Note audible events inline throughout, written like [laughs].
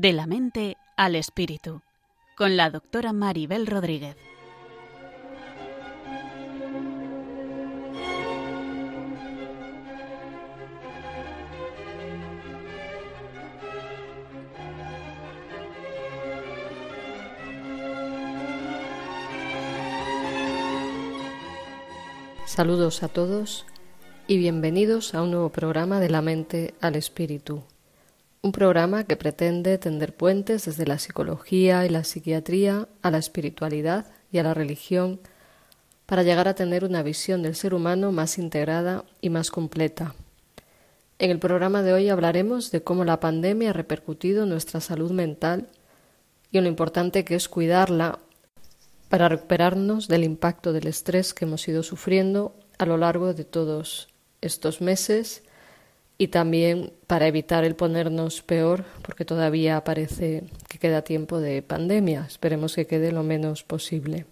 De la mente al espíritu, con la doctora Maribel Rodríguez. Saludos a todos y bienvenidos a un nuevo programa de la mente al espíritu. Un programa que pretende tender puentes desde la psicología y la psiquiatría a la espiritualidad y a la religión para llegar a tener una visión del ser humano más integrada y más completa. En el programa de hoy hablaremos de cómo la pandemia ha repercutido en nuestra salud mental y en lo importante que es cuidarla para recuperarnos del impacto del estrés que hemos ido sufriendo a lo largo de todos estos meses y también para evitar el ponernos peor, porque todavía parece que queda tiempo de pandemia. Esperemos que quede lo menos posible.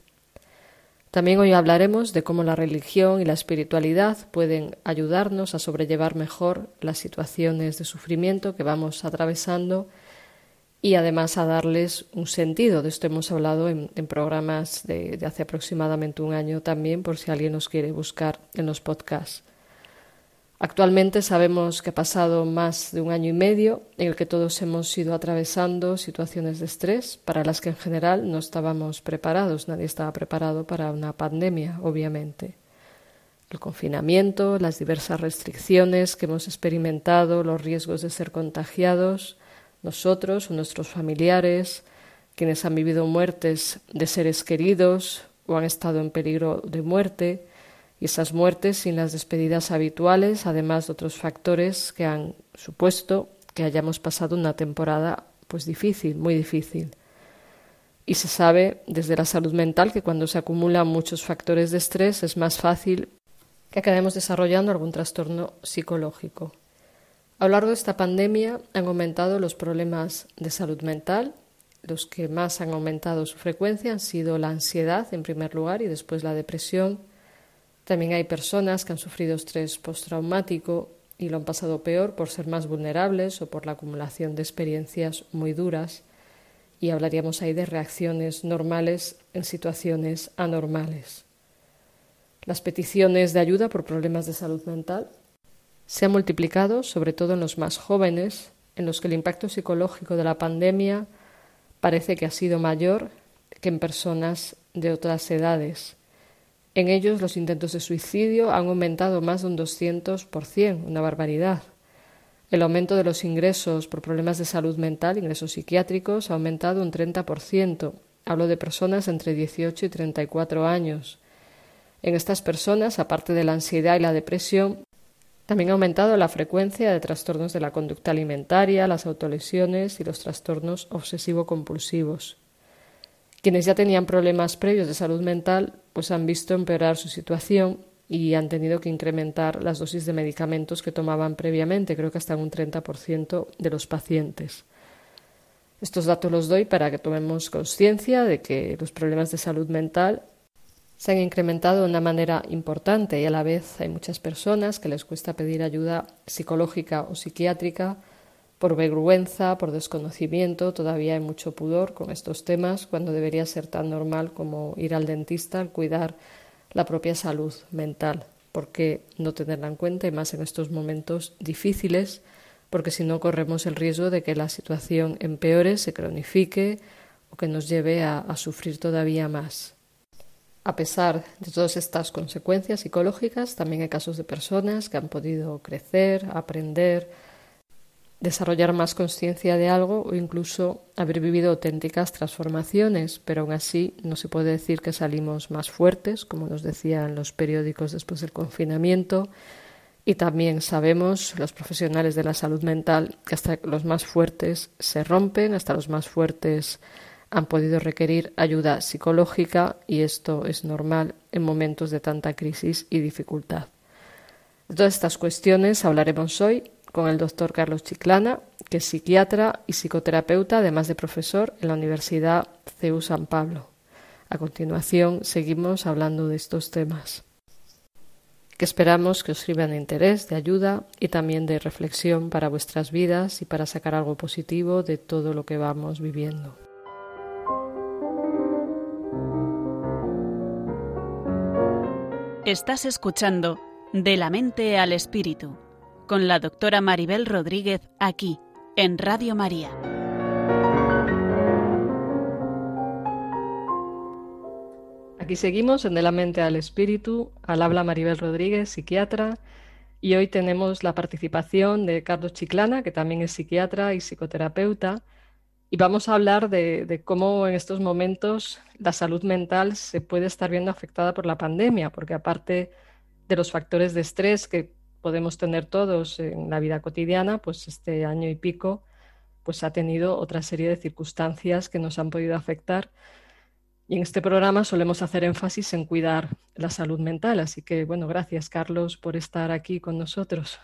También hoy hablaremos de cómo la religión y la espiritualidad pueden ayudarnos a sobrellevar mejor las situaciones de sufrimiento que vamos atravesando y además a darles un sentido. De esto hemos hablado en, programas de, hace aproximadamente un año también, por si alguien nos quiere buscar en los podcasts. Actualmente sabemos que ha pasado más de un año y medio en el que todos hemos ido atravesando situaciones de estrés para las que en general no estábamos preparados. Nadie estaba preparado para una pandemia, obviamente. El confinamiento, las diversas restricciones que hemos experimentado, los riesgos de ser contagiados, nosotros o nuestros familiares, quienes han vivido muertes de seres queridos o han estado en peligro de muerte, y esas muertes sin las despedidas habituales, además de otros factores que han supuesto que hayamos pasado una temporada pues difícil, muy difícil. Y se sabe desde la salud mental que cuando se acumulan muchos factores de estrés es más fácil que acabemos desarrollando algún trastorno psicológico. A lo largo de esta pandemia han aumentado los problemas de salud mental. Los que más han aumentado su frecuencia han sido la ansiedad, en primer lugar, y después la depresión. También hay personas que han sufrido estrés postraumático y lo han pasado peor por ser más vulnerables o por la acumulación de experiencias muy duras. Y hablaríamos ahí de reacciones normales en situaciones anormales. Las peticiones de ayuda por problemas de salud mental se ha multiplicado, sobre todo en los más jóvenes, en los que el impacto psicológico de la pandemia parece que ha sido mayor que en personas de otras edades. En ellos los intentos de suicidio han aumentado más de un 200%, una barbaridad. El aumento de los ingresos por problemas de salud mental, ingresos psiquiátricos, ha aumentado un 30%. Hablo de personas entre 18 y 34 años. En estas personas, aparte de la ansiedad y la depresión, también ha aumentado la frecuencia de trastornos de la conducta alimentaria, las autolesiones y los trastornos obsesivo-compulsivos. Quienes ya tenían problemas previos de salud mental, pues han visto empeorar su situación y han tenido que incrementar las dosis de medicamentos que tomaban previamente, creo que hasta un 30% de los pacientes. Estos datos los doy para que tomemos conciencia de que los problemas de salud mental se han incrementado de una manera importante y a la vez hay muchas personas que les cuesta pedir ayuda psicológica o psiquiátrica por vergüenza, por desconocimiento, todavía hay mucho pudor con estos temas cuando debería ser tan normal como ir al dentista al cuidar la propia salud mental. ¿Por qué no tenerla en cuenta y más en estos momentos difíciles? Porque si no corremos el riesgo de que la situación empeore, se cronifique o que nos lleve a, a sufrir todavía más. A pesar de todas estas consecuencias psicológicas, también hay casos de personas que han podido crecer, aprender, desarrollar más conciencia de algo o incluso haber vivido auténticas transformaciones, pero aún así no se puede decir que salimos más fuertes, como nos decían los periódicos después del confinamiento. Y también sabemos, los profesionales de la salud mental, que hasta los más fuertes se rompen, hasta los más fuertes han podido requerir ayuda psicológica y esto es normal en momentos de tanta crisis y dificultad. De todas estas cuestiones hablaremos hoy con el doctor Carlos Chiclana, que es psiquiatra y psicoterapeuta, además de profesor en la Universidad CEU San Pablo. A continuación, seguimos hablando de estos temas. que esperamos que os sirvan de interés, de ayuda y también de reflexión para vuestras vidas y para sacar algo positivo de todo lo que vamos viviendo. Estás escuchando De la mente al espíritu con la doctora Maribel Rodríguez aquí en Radio María. Aquí seguimos en De la mente al espíritu, al habla Maribel Rodríguez, psiquiatra, y hoy tenemos la participación de Carlos Chiclana, que también es psiquiatra y psicoterapeuta, y vamos a hablar de, cómo en estos momentos la salud mental se puede estar viendo afectada por la pandemia, porque aparte de los factores de estrés que podemos tener todos en la vida cotidiana, pues este año y pico pues ha tenido otra serie de circunstancias que nos han podido afectar y en este programa solemos hacer énfasis en cuidar la salud mental. Así que, bueno, gracias, Carlos, por estar aquí con nosotros.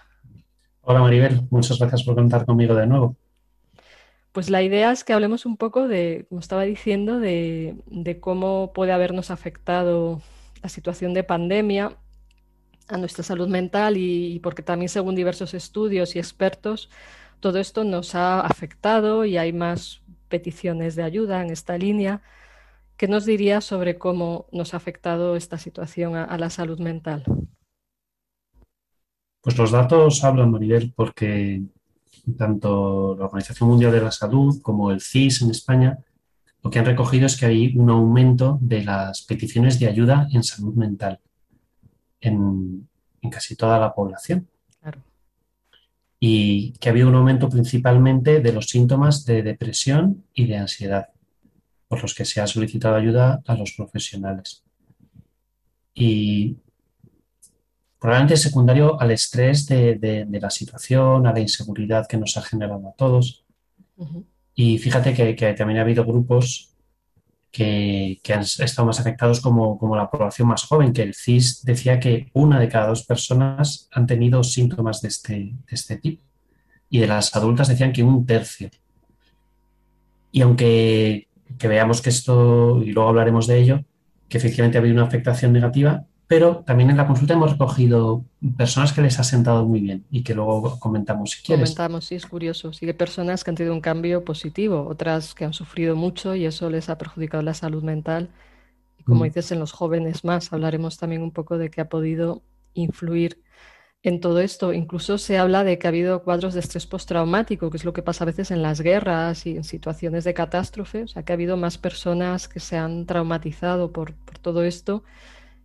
Hola, Maribel. Muchas gracias por contar conmigo de nuevo. Pues la idea es que hablemos un poco de, como estaba diciendo, de, cómo puede habernos afectado la situación de pandemia a nuestra salud mental y, porque también según diversos estudios y expertos, todo esto nos ha afectado y hay más peticiones de ayuda en esta línea. ¿Qué nos diría sobre cómo nos ha afectado esta situación a, la salud mental? Pues los datos hablan, Maribel, porque tanto la Organización Mundial de la Salud como el CIS en España lo que han recogido es que hay un aumento de las peticiones de ayuda en salud mental en, casi toda la población. Y que ha habido un aumento principalmente de los síntomas de depresión y de ansiedad por los que se ha solicitado ayuda a los profesionales. Y probablemente secundario al estrés de, la situación, a la inseguridad que nos ha generado a todos. Y fíjate que, también ha habido grupos que, han estado más afectados como, la población más joven, que el CIS decía que una de cada dos personas han tenido síntomas de este, de este tipo. Y de las adultas decían que un tercio. Y aunque que veamos que esto, y luego hablaremos de ello, que efectivamente ha habido una afectación negativa, pero también en la consulta hemos recogido personas que les ha sentado muy bien y que luego comentamos si quieres. Comentamos, sí, es curioso. Sí, hay personas que han tenido un cambio positivo, otras que han sufrido mucho y eso les ha perjudicado la salud mental. Y como mm. dices, en los jóvenes más, hablaremos también un poco de qué ha podido influir en todo esto. Incluso se habla de que ha habido cuadros de estrés postraumático, que es lo que pasa a veces en las guerras y en situaciones de catástrofe, o sea, que ha habido más personas que se han traumatizado por, todo esto.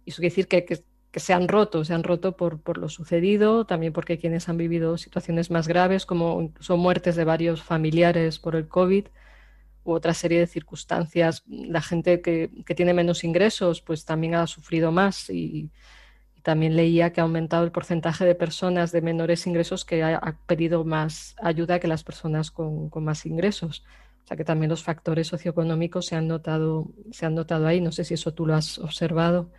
Y eso quiere decir que, se han roto, se han roto por, por, lo sucedido, también porque quienes han vivido situaciones más graves, como incluso muertes de varios familiares por el COVID, u otra serie de circunstancias. La gente que, que tiene menos ingresos, pues también ha sufrido más y también leía que ha aumentado el porcentaje de personas de menores ingresos que ha, pedido más ayuda que las personas con, más ingresos. O sea que también los factores socioeconómicos se han notado, se han notado ahí. No sé si eso tú lo has observado.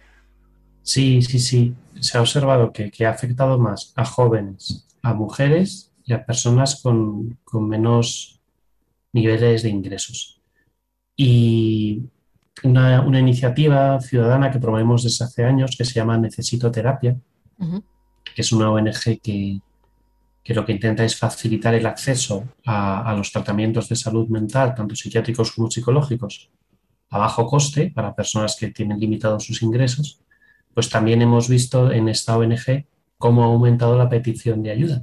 Sí, sí, sí. Se ha observado que, ha afectado más a jóvenes, a mujeres y a personas con, con menos niveles de ingresos. Y una, iniciativa ciudadana que promovemos desde hace años que se llama Necesito Terapia, que es una ONG que, lo que intenta es facilitar el acceso a, los tratamientos de salud mental, tanto psiquiátricos como psicológicos, a bajo coste para personas que tienen limitados sus ingresos, pues también hemos visto en esta ONG cómo ha aumentado la petición de ayuda,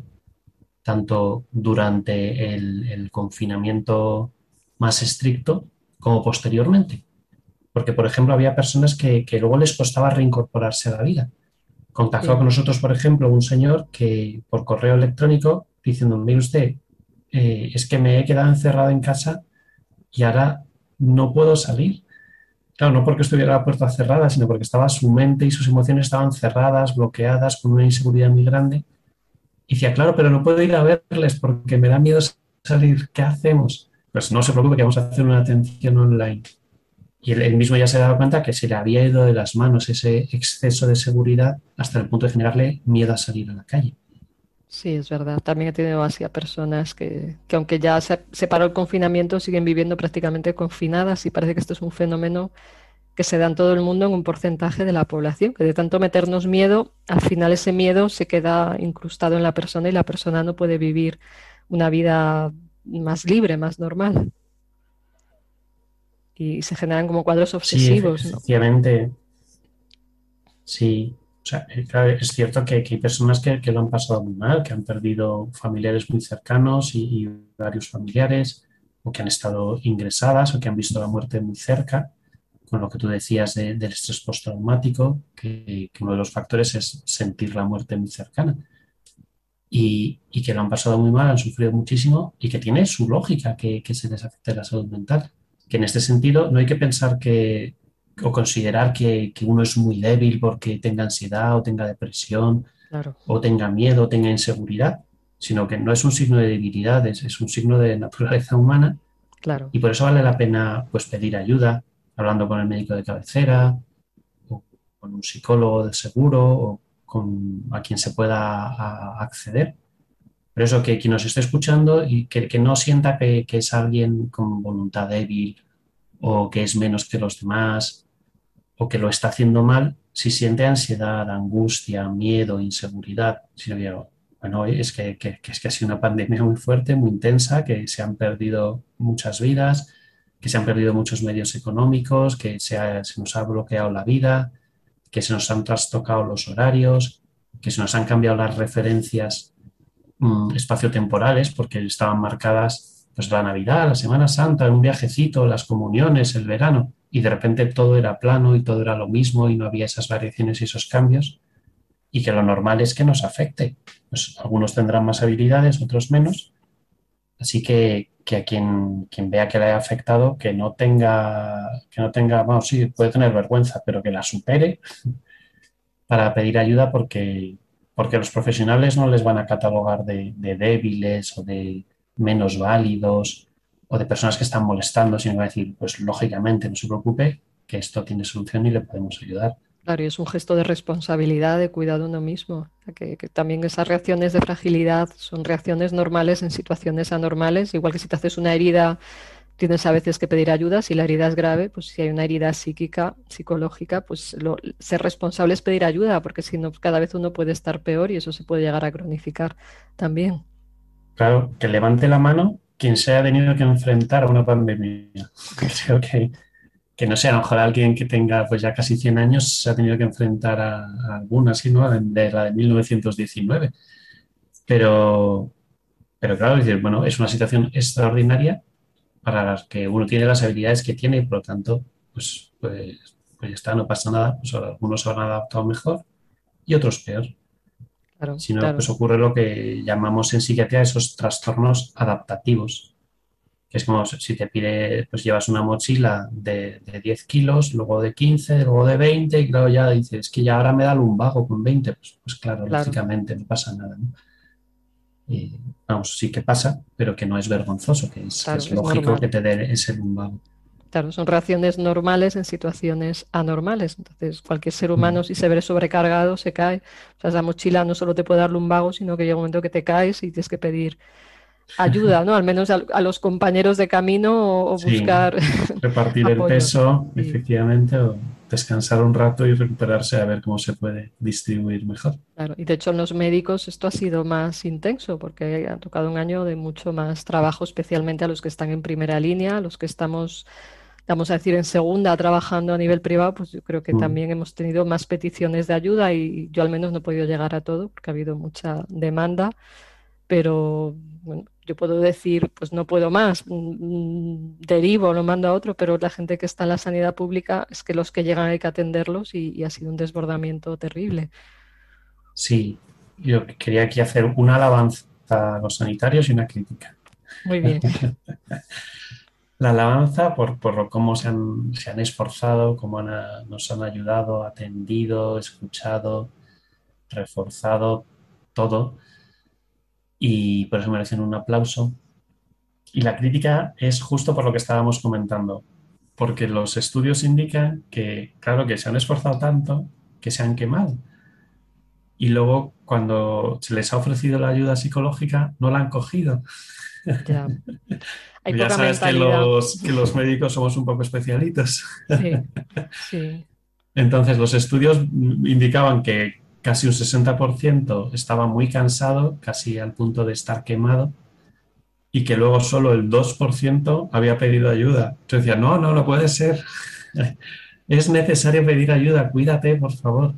tanto durante el confinamiento más estricto como posteriormente. Porque, por ejemplo, había personas que, luego les costaba reincorporarse a la vida. Contactó con nosotros, por ejemplo, un señor que por correo electrónico diciendo, mire usted, eh, es que me he quedado encerrado en casa y ahora no puedo salir. Claro, no porque estuviera la puerta cerrada, sino porque estaba su mente y sus emociones estaban cerradas, bloqueadas, con una inseguridad muy grande. Y decía, claro, pero no puedo ir a verles porque me da miedo salir. ¿Qué hacemos? Pues no se preocupe que vamos a hacer una atención online. Y él, mismo ya se dado cuenta que se le había ido de las manos ese exceso de seguridad hasta el punto de generarle miedo a salir a la calle. Sí, es verdad. También he tenido así a personas que, aunque ya se, paró el confinamiento, siguen viviendo prácticamente confinadas y parece que esto es un fenómeno que se da en todo el mundo en un porcentaje de la población, que de tanto meternos miedo, al final ese miedo se queda incrustado en la persona y la persona no puede vivir una vida más libre, más normal. Y se generan como cuadros obsesivos. Sí, efectivamente. Sí, o sea, eh, es cierto que, hay personas que, lo han pasado muy mal, que han perdido familiares muy cercanos y varios familiares, o que han estado ingresadas o que han visto la muerte muy cerca con lo que tú decías del estrés postraumático, que, que, uno de los factores es sentir la muerte muy cercana. Y, y, que lo han pasado muy mal, han sufrido muchísimo y que tiene su lógica que, que, se les afecte la salud mental. Que en este sentido no hay que pensar que o considerar que, que uno es muy débil porque tenga ansiedad o tenga depresión o tenga miedo o tenga inseguridad, sino que no es un signo de debilidad, es, es un signo de naturaleza humana. Claro. Y por eso vale la pena pues, pedir ayuda, hablando con el médico de cabecera, o con un psicólogo de seguro, o con a quien se pueda acceder. Pero eso, que quien nos esté escuchando y que, no sienta que, es alguien con voluntad débil o que es menos que los demás o que lo está haciendo mal, si siente ansiedad, angustia, miedo, inseguridad, si no bueno, es que, es que ha sido una pandemia muy fuerte, muy intensa, que se han perdido muchas vidas, que se han perdido muchos medios económicos, que se, nos ha bloqueado la vida, que se nos han trastocado los horarios, que se nos han cambiado las referencias mm, espaciotemporales porque estaban marcadas pues la Navidad, la Semana Santa, un viajecito, las comuniones, el verano, y de repente todo era plano y todo era lo mismo y no había esas variaciones y esos cambios, y que lo normal es que nos afecte. Pues algunos tendrán más habilidades, otros menos, así que que a quien, quien vea que le haya afectado, que no tenga, que no tenga, vamos, sí, puede tener vergüenza, pero que la supere [laughs] para pedir ayuda porque, porque los profesionales no les van a catalogar de, débiles o de menos válidos o de personas que están molestando, sino va a decir, pues lógicamente no se preocupe, que esto tiene solución y le podemos ayudar. Claro, y es un gesto de responsabilidad, de cuidado uno mismo. Que, también esas reacciones de fragilidad son reacciones normales en situaciones anormales. Igual que si te haces una herida, tienes a veces que pedir ayuda. Si la herida es grave, pues si hay una herida psíquica, psicológica, pues ser responsable es pedir ayuda, porque si no, cada vez uno puede estar peor y eso se puede llegar a cronificar también. Claro, que levante la mano quien se ha tenido que enfrentar a una pandemia. [laughs] Creo que que no sea, a lo mejor alguien que tenga pues ya casi 100 años se ha tenido que enfrentar a, alguna, sino de la de 1919. Pero, pero claro, es decir, bueno, es una situación extraordinaria para las que uno tiene las habilidades que tiene y por lo tanto, pues, pues, pues ya está, no pasa nada. Pues algunos se han adaptado mejor y otros peor. Si no, pues ocurre lo que llamamos en psiquiatría esos trastornos adaptativos es como si te pide, pues llevas una mochila de, 10 kilos, luego de 15, luego de 20, y claro, ya dices, es que ya ahora me da lumbago con 20, pues, pues claro, lógicamente no pasa nada. vamos, sí que pasa, pero que no es vergonzoso, que es, lógico que te dé ese lumbago. Claro, son reacciones normales en situaciones anormales. Entonces, cualquier ser humano, mm. si se ve sobrecargado, se cae. O sea, esa mochila no solo te puede dar lumbago, sino que llega un momento que te caes y tienes que pedir ayuda, ¿no? Al menos a, los compañeros de camino o, buscar. Repartir [laughs] el peso, efectivamente, o descansar un rato y recuperarse a ver cómo se puede distribuir mejor. Claro, y de hecho en los médicos esto ha sido más intenso porque ha tocado un año de mucho más trabajo, especialmente a los que están en primera línea, a los que estamos vamos a decir, en segunda trabajando a nivel privado, pues yo creo que mm. también hemos tenido más peticiones de ayuda y yo al menos no he podido llegar a todo porque ha habido mucha demanda, pero bueno, yo puedo decir, pues no puedo más, mm, mm, derivo, lo mando a otro, pero la gente que está en la sanidad pública es que los que llegan hay que atenderlos y, ha sido un desbordamiento terrible. Sí, yo quería aquí hacer una alabanza a los sanitarios y una crítica. Muy bien. [laughs] la alabanza por, por cómo se han, se han esforzado, cómo nos han ayudado, atendido, escuchado, reforzado, todo y por eso merecen un aplauso. Y la crítica es justo por lo que estábamos comentando, porque los estudios indican que, claro, que se han esforzado tanto que se han quemado. Y luego, cuando se les ha ofrecido la ayuda psicológica, no la han cogido. Ya. [laughs] Hay ya sabes que los, que los médicos somos un poco especialitos. Sí, [laughs] sí. Entonces, los estudios indicaban que casi un 60% estaba muy cansado, casi al punto de estar quemado, y que luego solo el 2% había pedido ayuda. Yo decía, no, no, no puede ser. [laughs] es necesario pedir ayuda, cuídate, por favor.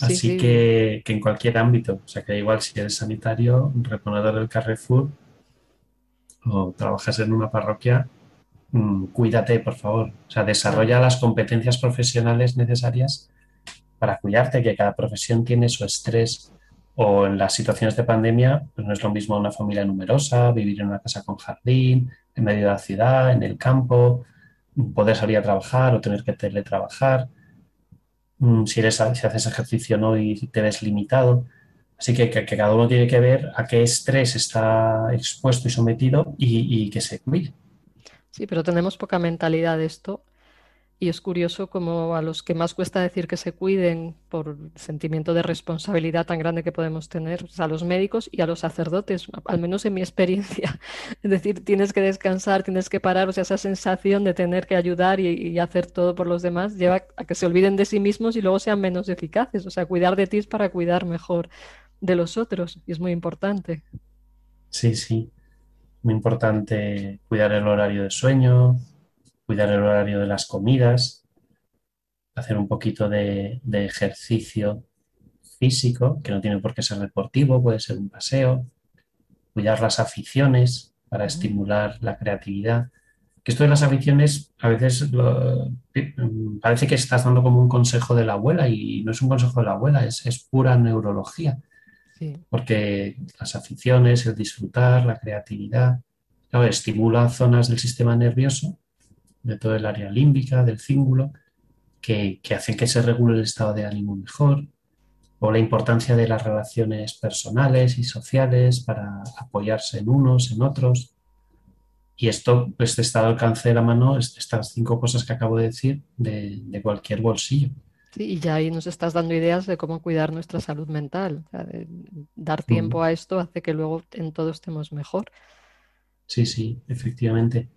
Así Que, que, en cualquier ámbito, o sea que igual si eres sanitario, reponedor del Carrefour o trabajas en una parroquia, mm, cuídate, por favor. O sea, desarrolla las competencias profesionales necesarias para cuidarte, que cada profesión tiene su estrés o en las situaciones de pandemia, pues no es lo mismo una familia numerosa, vivir en una casa con jardín, en medio de la ciudad, en el campo, poder salir a trabajar o tener que teletrabajar, mm, si, eres, si haces ejercicio no y te ves limitado. Así que, que, cada uno tiene que ver a qué estrés está expuesto y sometido y, y que se cuide. Sí, pero tenemos poca mentalidad de esto y es curioso como a los que más cuesta decir que se cuiden por el sentimiento de responsabilidad tan grande que podemos tener, a los médicos y a los sacerdotes, al menos en mi experiencia. [laughs] Es decir, tienes que descansar, tienes que parar, o sea, esa sensación de tener que ayudar y, y hacer todo por los demás lleva a que se olviden de sí mismos y luego sean menos eficaces. O sea, cuidar de ti es para cuidar mejor de los otros y es muy importante. Sí, sí. Muy importante cuidar el horario de sueño, cuidar el horario de las comidas, hacer un poquito de, ejercicio físico, que no tiene por qué ser deportivo, puede ser un paseo, cuidar las aficiones para estimular la creatividad. Que esto de las aficiones a veces parece que estás dando como un consejo de la abuela y no es un consejo de la abuela, es, pura neurología. Porque las aficiones, el disfrutar, la creatividad, estimula zonas del sistema nervioso de todo el área límbica, del cíngulo, que, que hacen que se regule el estado de ánimo mejor, o la importancia de las relaciones personales y sociales para apoyarse en unos, en otros. Y esto pues, está al alcance de la mano, estas cinco cosas que acabo de decir, de, cualquier bolsillo. Sí, y ya ahí nos estás dando ideas de cómo cuidar nuestra salud mental. dar tiempo a esto hace que luego en todo estemos mejor. Sí, sí, efectivamente.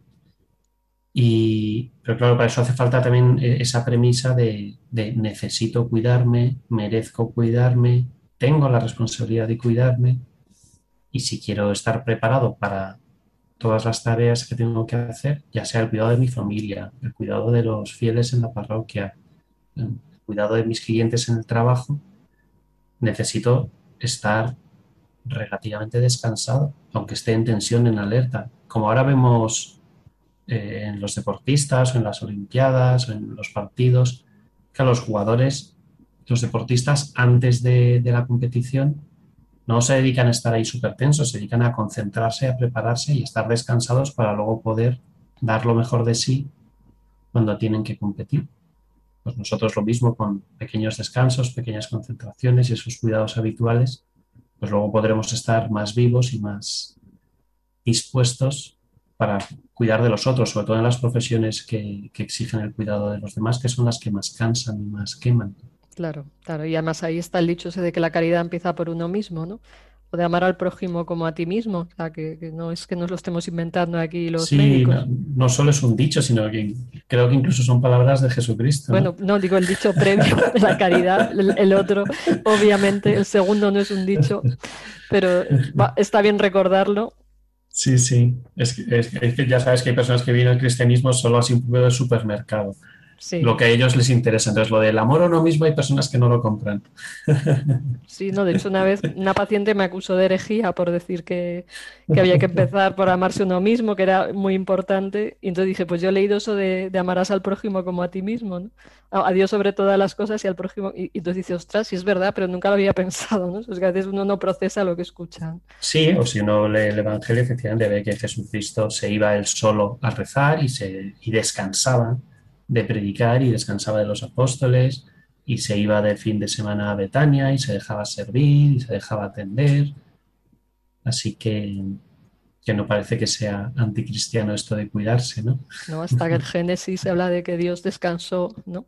Y, pero claro, para eso hace falta también eh, esa premisa de, necesito cuidarme, merezco cuidarme, tengo la responsabilidad de cuidarme y si quiero estar preparado para todas las tareas que tengo que hacer, ya sea el cuidado de mi familia, el cuidado de los fieles en la parroquia, el cuidado de mis clientes en el trabajo, necesito estar relativamente descansado, aunque esté en tensión, en alerta. Como ahora vemos eh, en los deportistas en las Olimpiadas en los partidos, que los jugadores, los deportistas antes de, la competición no se dedican a estar ahí súper tensos, se dedican a concentrarse, a prepararse y estar descansados para luego poder dar lo mejor de sí cuando tienen que competir. Pues nosotros lo mismo con pequeños descansos, pequeñas concentraciones y esos cuidados habituales, pues luego podremos estar más vivos y más dispuestos para cuidar de los otros, sobre todo en las profesiones que, exigen el cuidado de los demás, que son las que más cansan y más queman. Claro, claro, y además ahí está el dicho ese de que la caridad empieza por uno mismo, ¿no? O de amar al prójimo como a ti mismo, o sea, que, no es que nos lo estemos inventando aquí los sí, No, solo es un dicho, sino que creo que incluso son palabras de Jesucristo. Bueno, no, digo el dicho previo de la caridad, el, otro, obviamente, el segundo no es un dicho, pero está bien recordarlo Sí, sí. Es que, ya sabes que hay personas que vienen al cristianismo solo así un de supermercado. Lo que a ellos les interesa. Entonces, lo del amor a uno mismo hay personas que no lo compran. [laughs] Sí, no, de hecho, una vez una paciente me acusó de herejía por decir que, había que empezar por amarse uno mismo, que era muy importante. Y entonces dije, pues yo he leído eso de, amarás al prójimo como a ti mismo, ¿no? A, Dios sobre todas las cosas y al prójimo. Y, entonces dice, ostras, sí es verdad, pero nunca lo había [laughs] pensado, ¿no? Es que a veces uno no procesa lo que escucha. Sí, o si uno lee el Evangelio, efectivamente ve que Jesucristo se iba él solo a rezar y, se, y descansaba de predicar y descansaba de los apóstoles y se iba de fin de semana a Betania y se dejaba servir y se dejaba atender. Así que, que no parece que sea anticristiano esto de cuidarse, ¿no? No, hasta que el Génesis habla de que Dios descansó, ¿no?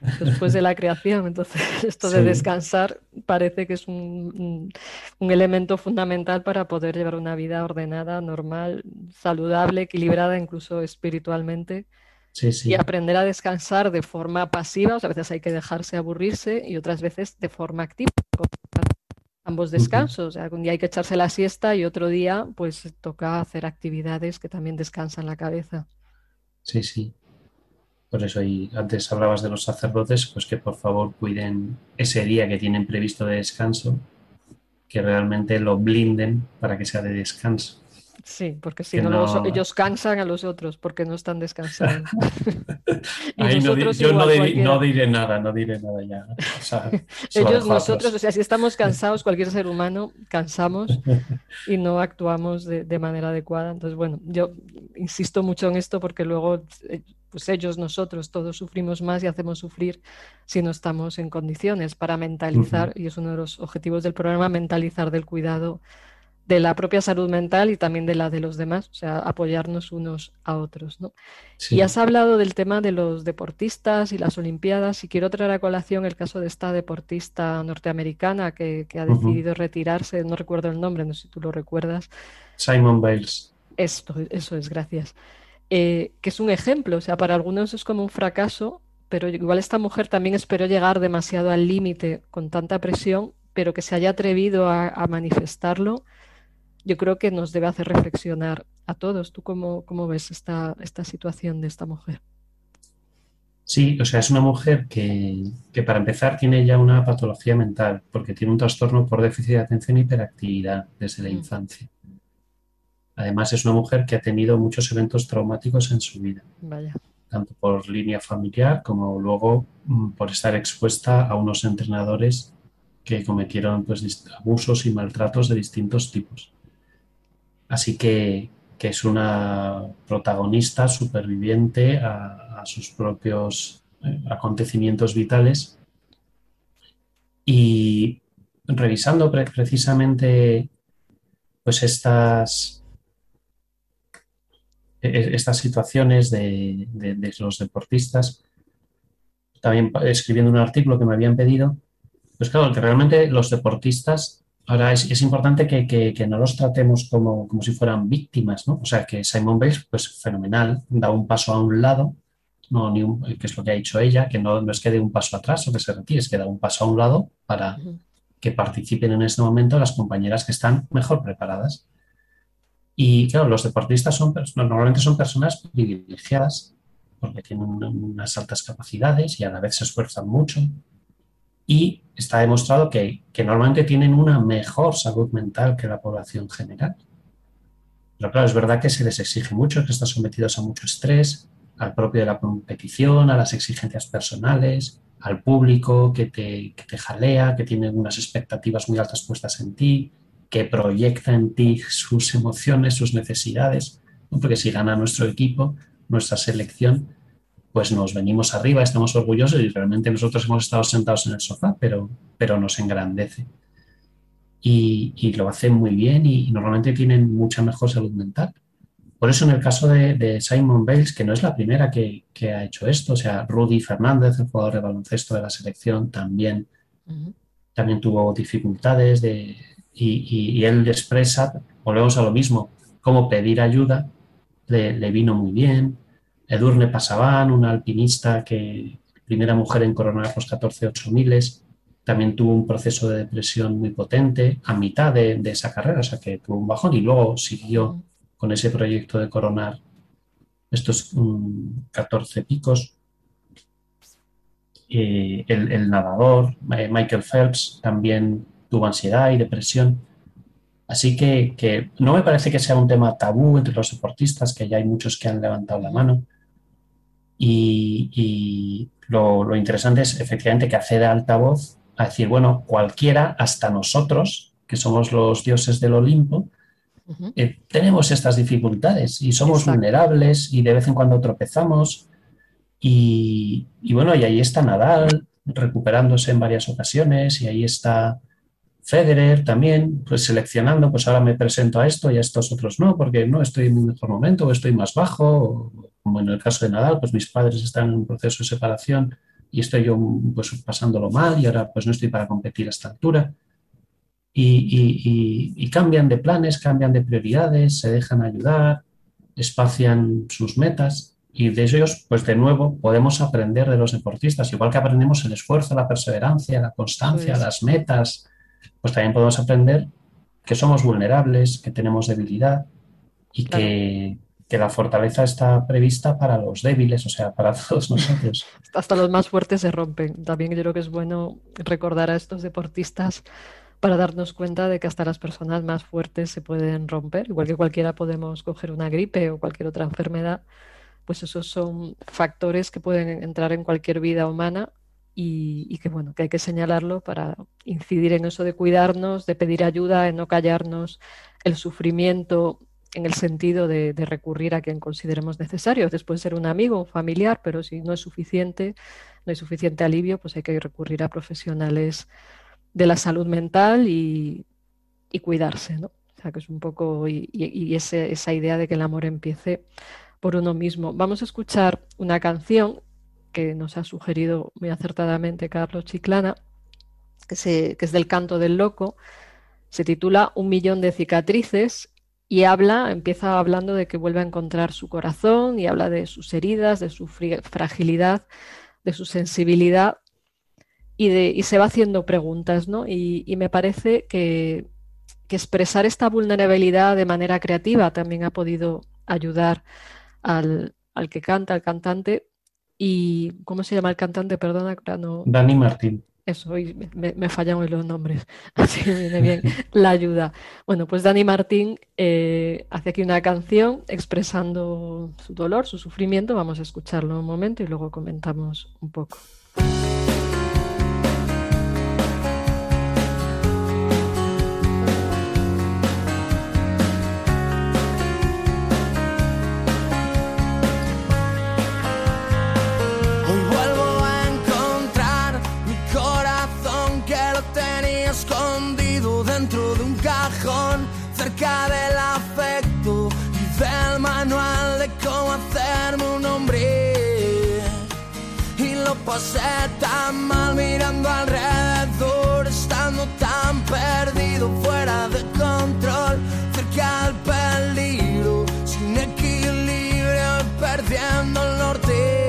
después de la creación. Entonces, [laughs] esto de descansar parece que es un, elemento fundamental para poder llevar una vida ordenada, normal, saludable, equilibrada, incluso espiritualmente. Y aprender a descansar de forma pasiva, o sea, a veces hay que dejarse aburrirse y otras veces de forma activa. Ambos descansos, o sea, un día hay que echarse la siesta y otro día pues toca hacer actividades que también descansan la cabeza. Sí, sí. Por eso, y antes hablabas de los sacerdotes, pues que por favor cuiden ese día que tienen previsto de descanso, que realmente lo blinden para que sea de descanso. Sí, porque si no, ellos cansan a los otros porque no están descansando. [laughs] yo no, diré, nada, no diré nada ya. [laughs] ellos, nosotros, o sea, si estamos [laughs] cansados, cualquier ser humano, cansamos y no actuamos de, de, manera adecuada. Entonces, bueno, yo insisto mucho en esto porque luego, eh, pues ellos, nosotros, todos sufrimos más y hacemos sufrir si no estamos en condiciones para mentalizar, y es uno de los objetivos del programa, mentalizar del cuidado de la propia salud mental y también de la de los demás, o sea, apoyarnos unos a otros. ¿no? Y has hablado del tema de los deportistas y las Olimpiadas, y quiero traer a colación el caso de esta deportista norteamericana que, ha decidido retirarse, no recuerdo el nombre, no sé si tú lo recuerdas. Simon Bales. Esto, eso es, gracias. Eh, que es un ejemplo, o sea, para algunos es como un fracaso, pero igual esta mujer también esperó llegar demasiado al límite con tanta presión, pero que se haya atrevido a manifestarlo yo creo que nos debe hacer reflexionar a todos. ¿Tú cómo, cómo ves esta, esta situación de esta mujer? Sí, o sea, es una mujer que, que, para empezar tiene ya una patología mental, porque tiene un trastorno por déficit de atención e hiperactividad desde la mm. infancia. Además, es una mujer que ha tenido muchos eventos traumáticos en su vida, Vaya. tanto por línea familiar como luego mm, por estar expuesta a unos entrenadores que cometieron pues, abusos y maltratos de distintos tipos. Así que, es una protagonista superviviente a, sus propios eh, acontecimientos vitales. Y revisando precisamente pues estas, e, e, estas situaciones de, los deportistas, también escribiendo un artículo que me habían pedido, pues claro, que realmente los deportistas Ahora, es, importante que, no los tratemos como, si fueran víctimas, ¿no? O sea, que Simon Bales, pues fenomenal, da un paso a un lado, no, ni que es lo que ha dicho ella, que no, es que dé un paso atrás o que se retire, es que da un paso a un lado para que participen en este momento las compañeras que están mejor preparadas. Y claro, los deportistas son, normalmente son personas privilegiadas porque tienen unas altas capacidades y a la vez se esfuerzan mucho y está demostrado que, normalmente tienen una mejor salud mental que la población general. Pero claro, es verdad que se les exige mucho, que están sometidos a mucho estrés, al propio de la competición, a las exigencias personales, al público que te, que te jalea, que tiene unas expectativas muy altas puestas en ti, que proyecta en ti sus emociones, sus necesidades, porque si gana nuestro equipo, nuestra selección, pues nos venimos arriba, estamos orgullosos y realmente nosotros hemos estado sentados en el sofá, pero, pero nos engrandece. Y, lo hacen muy bien y, normalmente tienen mucha mejor salud mental. Por eso en el caso de, Simon Bales, que no es la primera que, ha hecho esto, o sea, Rudy Fernández, el jugador de baloncesto de la selección, también, también tuvo dificultades de, y, él expresa, volvemos a lo mismo, cómo pedir ayuda, le vino muy bien, Edurne Pasaban, una alpinista que primera mujer en coronar los 14 miles, también tuvo un proceso de depresión muy potente a mitad de, esa carrera, o sea que tuvo un bajón y luego siguió con ese proyecto de coronar estos 14 picos. Eh, el, nadador eh, Michael Phelps también tuvo ansiedad y depresión. Así que, no me parece que sea un tema tabú entre los deportistas, que ya hay muchos que han levantado la mano. Y, lo, interesante es efectivamente que accede a altavoz a decir, bueno, cualquiera, hasta nosotros, que somos los dioses del Olimpo, eh, tenemos estas dificultades y somos vulnerables y de vez en cuando tropezamos. Y, bueno, y ahí está Nadal recuperándose en varias ocasiones y ahí está Federer también, pues seleccionando, pues ahora me presento a esto y a estos otros no, porque no estoy en mi mejor momento o estoy más bajo como en el caso de Nadal, pues mis padres están en un proceso de separación, y estoy yo pues pasándolo mal y ahora pues no estoy para competir a esta altura. Y, cambian de planes, cambian de prioridades, se dejan ayudar, espacian sus metas y de ellos, pues de nuevo, podemos aprender de los deportistas, igual que aprendemos el esfuerzo, la perseverancia, la constancia, pues. las metas, pues también podemos aprender que somos vulnerables, que tenemos debilidad y que, que la fortaleza está prevista para los débiles, o sea, para [laughs] todos nosotros. Hasta los más fuertes se rompen. También yo creo que es bueno recordar a estos deportistas para darnos cuenta de que hasta las personas más fuertes se pueden romper, igual que cualquiera podemos coger una gripe o cualquier otra enfermedad, pues esos son factores que pueden entrar en cualquier vida humana y, que bueno, que hay que señalarlo para incidir en eso de cuidarnos, de pedir ayuda, en no callarnos el sufrimiento en el sentido de, recurrir a quien consideremos necesario. Después ser un amigo, un familiar, pero si no es suficiente, no hay suficiente alivio, pues hay que recurrir a profesionales de la salud mental y, cuidarse, ¿no? O sea, que es un poco, y, esa idea de que el amor empiece por uno mismo. Vamos a escuchar una canción que nos ha sugerido muy acertadamente Carlos Chiclana, que, que es del canto del loco, se titula Un millón de cicatrices y habla, empieza hablando de que vuelve a encontrar su corazón y habla de sus heridas, de su fragilidad, de su sensibilidad y, se va haciendo preguntas, ¿no? Y, me parece que, expresar esta vulnerabilidad de manera creativa también ha podido ayudar al, que canta, al cantante. ¿Y cómo se llama el cantante? Perdona, no... Dani Martín. Eso, hoy me, me, fallan hoy los nombres, [laughs] así que viene bien la ayuda. Bueno, pues Dani Martín eh, hace aquí una canción expresando su dolor, su sufrimiento. Vamos a escucharlo un momento y luego comentamos un poco. Pasé tan mal mirando alrededor, estando tan perdido fuera de control, cerca del peligro, sin equilibrio perdiendo el norte.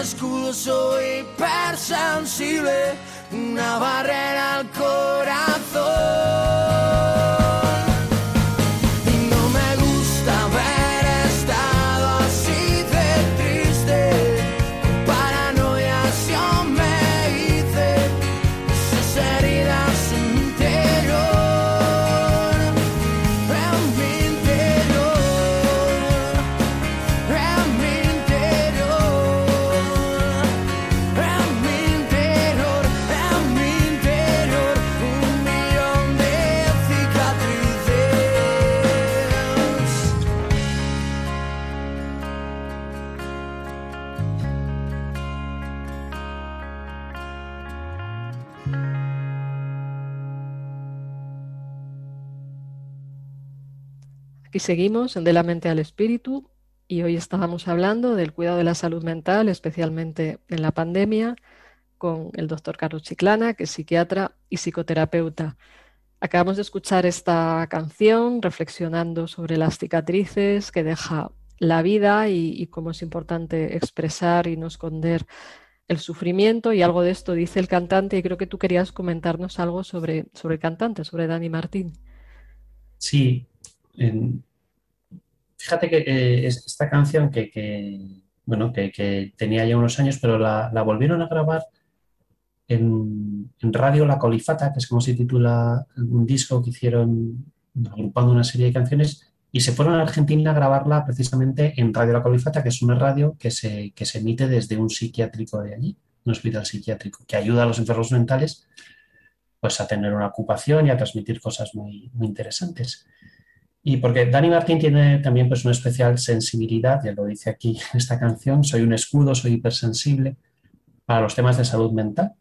Un escudo, soy hipersensible, una barrera al Aquí seguimos en De la mente al espíritu y hoy estábamos hablando del cuidado de la salud mental, especialmente en la pandemia, con el doctor Carlos Chiclana, que es psiquiatra y psicoterapeuta. Acabamos de escuchar esta canción reflexionando sobre las cicatrices que deja la vida y, cómo es importante expresar y no esconder el sufrimiento y algo de esto dice el cantante y creo que tú querías comentarnos algo sobre, sobre el cantante, sobre Dani Martín. Sí, fíjate que esta canción que, bueno, que, tenía ya unos años, pero la, volvieron a grabar en, Radio La Colifata, que es como se titula un disco que hicieron agrupando una serie de canciones, y se fueron a Argentina a grabarla precisamente en Radio La Colifata, que es una radio que se, se emite desde un psiquiátrico de allí, un hospital psiquiátrico, que ayuda a los enfermos mentales pues a tener una ocupación y a transmitir cosas muy interesantes. Y porque Dani Martín tiene también pues, una especial sensibilidad, ya lo dice aquí en esta canción, soy un escudo, soy hipersensible para los temas de salud mental.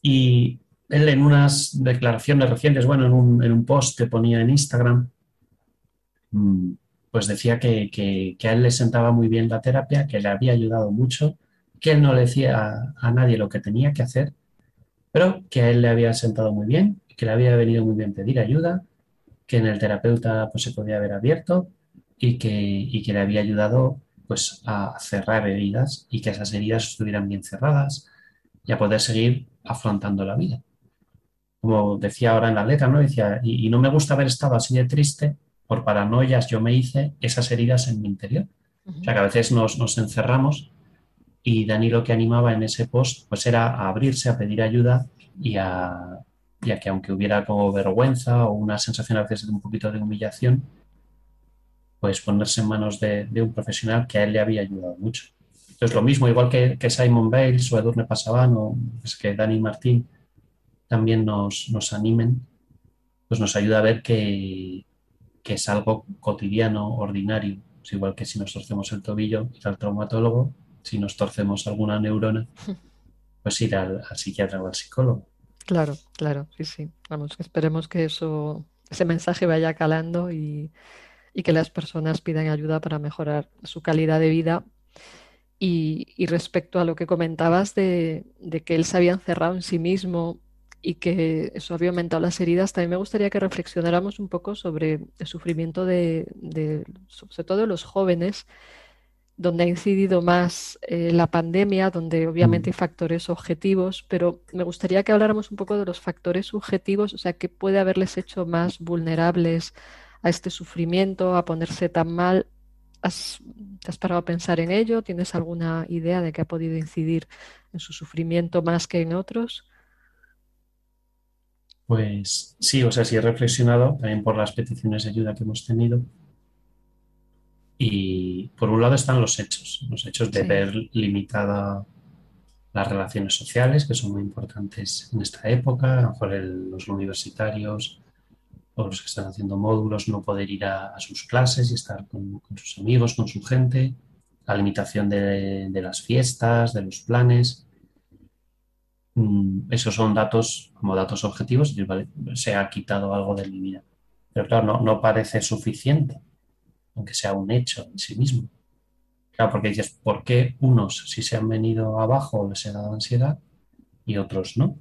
Y él en unas declaraciones recientes, bueno, en un, post que ponía en Instagram, mm, pues decía que, que, a él le sentaba muy bien la terapia, que le había ayudado mucho, que él no le decía a, a nadie lo que tenía que hacer, pero que a él le había sentado muy bien, que le había venido muy bien pedir ayuda que en el terapeuta pues, se podía haber abierto y que, que le había ayudado pues, a cerrar heridas y que esas heridas estuvieran bien cerradas y a poder seguir afrontando la vida. Como decía ahora en la letra, ¿no? Decía, y, no me gusta haber estado así de triste, por paranoias yo me hice esas heridas en mi interior. O sea que a veces nos, nos encerramos y Dani lo que animaba en ese post pues era a abrirse, a pedir ayuda y a, ya que aunque hubiera como vergüenza o una sensación a veces de un poquito de humillación, pues ponerse en manos de, un profesional que a él le había ayudado mucho. Entonces, lo mismo, igual que, Simon Bales o Edurne Pasaban o es que Dani Martín también nos, nos animen, pues nos ayuda a ver que, que es algo cotidiano, ordinario. Es igual que si nos torcemos el tobillo, ir al traumatólogo, si nos torcemos alguna neurona, [laughs] pues ir al psiquiatra o al psicólogo. Claro, claro, sí, sí. Vamos, esperemos que eso, ese mensaje vaya calando y, que las personas pidan ayuda para mejorar su calidad de vida. Y, respecto a lo que comentabas de, que él se había encerrado en sí mismo y que eso había aumentado las heridas, también me gustaría que reflexionáramos un poco sobre el sufrimiento de, de sobre todo de los jóvenes donde ha incidido más eh, la pandemia, donde obviamente hay mm. factores objetivos, pero me gustaría que habláramos un poco de los factores subjetivos, o sea, qué puede haberles hecho más vulnerables a este sufrimiento, a ponerse tan mal. ¿Has, ¿Te has parado a pensar en ello? ¿Tienes alguna idea de que ha podido incidir en su sufrimiento más que en otros? Pues sí, o sea, sí he reflexionado también por las peticiones de ayuda que hemos tenido por un lado están los hechos, los hechos de ver limitada las relaciones sociales, que son muy importantes en esta época, a lo mejor los universitarios o los que están haciendo módulos no poder ir a, sus clases y estar con, sus amigos, con su gente, la limitación de, las fiestas, de los planes. Mm, esos son datos como datos objetivos y se ha quitado algo de mi vida. Pero claro, no, no parece suficiente aunque sea un hecho en sí mismo. Claro, porque dices, ¿por qué unos si se han venido abajo les ha dado ansiedad y otros no?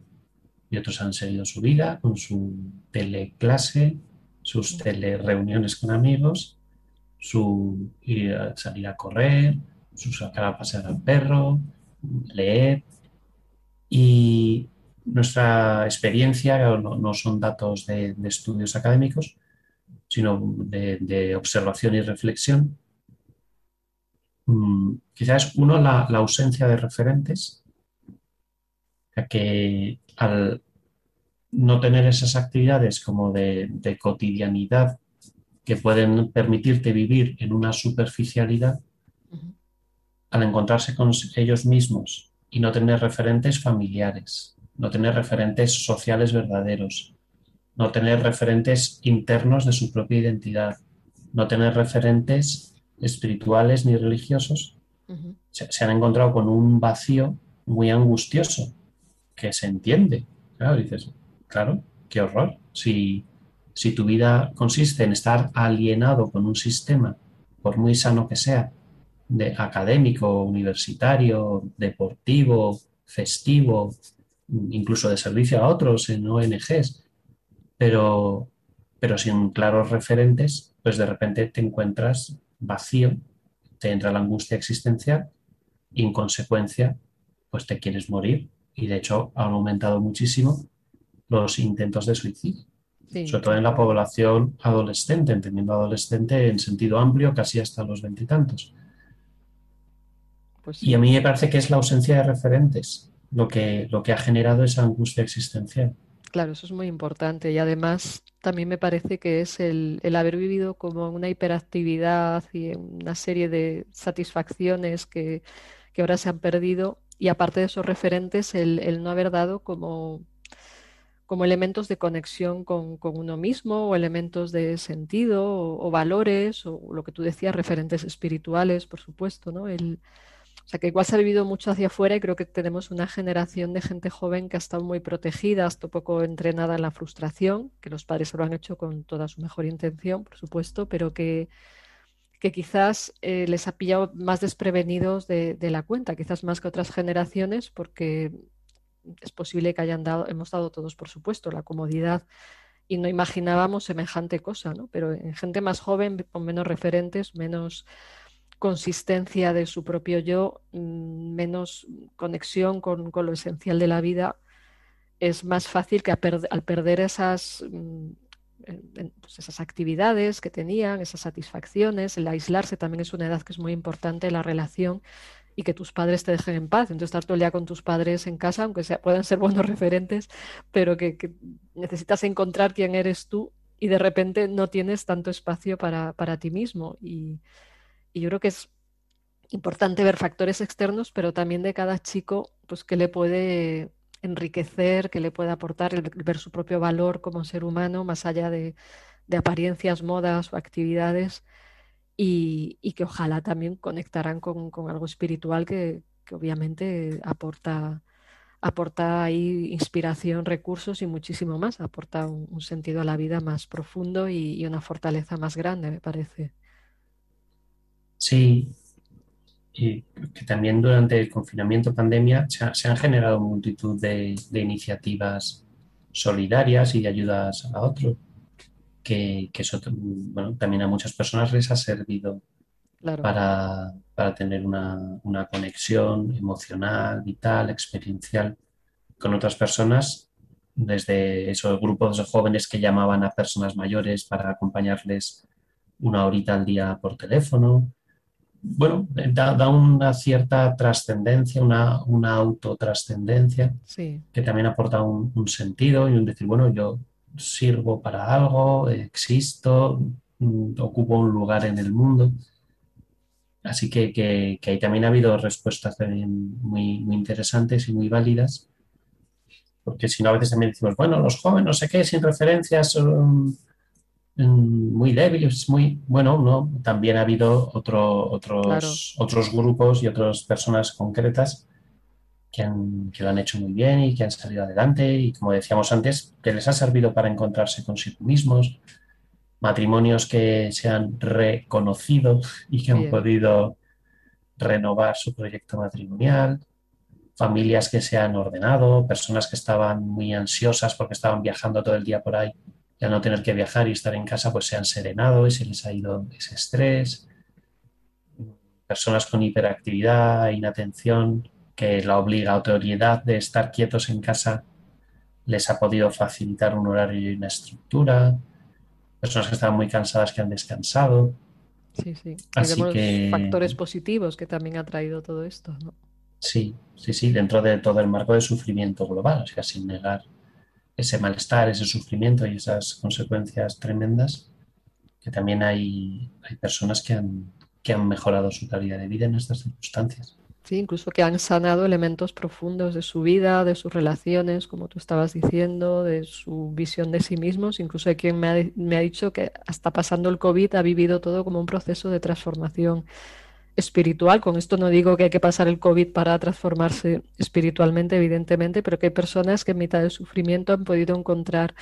Y otros han seguido su vida con su teleclase, sus telereuniones con amigos, su ir a salir a correr, su sacar a pasear al perro, leer. Y nuestra experiencia no, son datos de, estudios académicos, sino de, observación y reflexión. Mm, quizás uno, la, ausencia de referentes, ya que al no tener esas actividades como de, de cotidianidad que pueden permitirte vivir en una superficialidad, al encontrarse con ellos mismos y no tener referentes familiares, no tener referentes sociales verdaderos, no tener referentes internos de su propia identidad, no tener referentes espirituales ni religiosos, se, han encontrado con un vacío muy angustioso que se entiende. Claro, dices, claro, qué horror. Si si tu vida consiste en estar alienado con un sistema, por muy sano que sea, de académico, universitario, deportivo, festivo, incluso de servicio a otros en ONGs, pero, pero sin claros referentes, pues de repente te encuentras vacío, te entra la angustia existencial y en consecuencia, pues te quieres morir. Y de hecho han aumentado muchísimo los intentos de suicidio sobre todo en la población adolescente, entendiendo adolescente en sentido amplio, casi hasta los veintitantos. Pues Y a mí me parece que es la ausencia de referentes lo que, lo que ha generado esa angustia existencial. Claro, eso es muy importante y además también me parece que es el, haber vivido como una hiperactividad y una serie de satisfacciones que, ahora se han perdido y aparte de esos referentes, el no haber dado como como elementos de conexión con, uno mismo o elementos de sentido o, valores o lo que tú decías, referentes espirituales, por supuesto, ¿no? El, o sea, que igual se ha vivido mucho hacia afuera y creo que tenemos una generación de gente joven que ha estado muy protegida, hasta poco entrenada en la frustración, que los padres lo han hecho con toda su mejor intención, por supuesto, pero que, que quizás eh, les ha pillado más desprevenidos de, de, la cuenta, quizás más que otras generaciones, porque es posible que hayan dado, hemos dado todos, por supuesto, la comodidad y no imaginábamos semejante cosa, ¿no? Pero en gente más joven, con menos referentes, menos consistencia de su propio yo, mm, menos conexión con, lo esencial de la vida, es más fácil que al perder esas, mm, pues esas actividades que tenían, esas satisfacciones, el aislarse también es una edad que es muy importante la relación y que tus padres te dejen en paz. Entonces, estar todo el día con tus padres en casa, aunque sea, puedan ser buenos [laughs] referentes, pero que, necesitas encontrar quién eres tú y de repente no tienes tanto espacio para, ti mismo. Y, yo creo que es importante ver factores externos, pero también de cada chico, pues que le puede enriquecer, que le puede aportar, ver su propio valor como ser humano, más allá de, de apariencias, modas o actividades y, que ojalá también conectarán con, algo espiritual que, obviamente aporta, aporta ahí inspiración, recursos y muchísimo más, aporta un, sentido a la vida más profundo y, una fortaleza más grande, me parece. Sí, y que también durante el confinamiento pandemia se, han generado multitud de, de, iniciativas solidarias y de ayudas a otros que, eso bueno, también a muchas personas les ha servido para, tener una, conexión emocional, vital, experiencial con otras personas, desde esos grupos de jóvenes que llamaban a personas mayores para acompañarles una horita al día por teléfono. Bueno, da, una cierta trascendencia, una, una autotrascendencia que también aporta un, un, sentido y un decir, bueno, yo sirvo para algo, existo, mm, ocupo un lugar en el mundo. Así que, que, ahí también ha habido respuestas muy, muy interesantes y muy válidas, porque si no a veces también decimos, bueno, los jóvenes, no sé qué, sin referencias, son mm, muy débiles, muy bueno, no, también ha habido otro, otros, otros grupos y otras personas concretas que, lo han hecho muy bien y que han salido adelante y como decíamos antes, que les ha servido para encontrarse consigo mismos, matrimonios que se han reconocido y que han podido renovar su proyecto matrimonial, familias que se han ordenado, personas que estaban muy ansiosas porque estaban viajando todo el día por ahí y al no tener que viajar y estar en casa, pues se han serenado y se les ha ido ese estrés. Personas con hiperactividad, inatención, que la obligatoriedad de estar quietos en casa les ha podido facilitar un horario y una estructura. Personas que estaban muy cansadas que han descansado. Sí, sí. Así que... factores positivos que también ha traído todo esto, ¿no? Sí, sí, sí, dentro de todo el marco de sufrimiento global, o sea, sin negar ese malestar, ese sufrimiento y esas consecuencias tremendas, que también hay, hay personas que han, que han mejorado su calidad de vida en estas circunstancias. Sí, incluso que han sanado elementos profundos de su vida, de sus relaciones, como tú estabas diciendo, de su visión de sí mismos. Incluso hay quien me ha, me ha dicho que hasta pasando el COVID ha vivido todo como un proceso de transformación espiritual. Con esto no digo que hay que pasar el COVID para transformarse espiritualmente, evidentemente, pero que hay personas que en mitad del sufrimiento han podido encontrar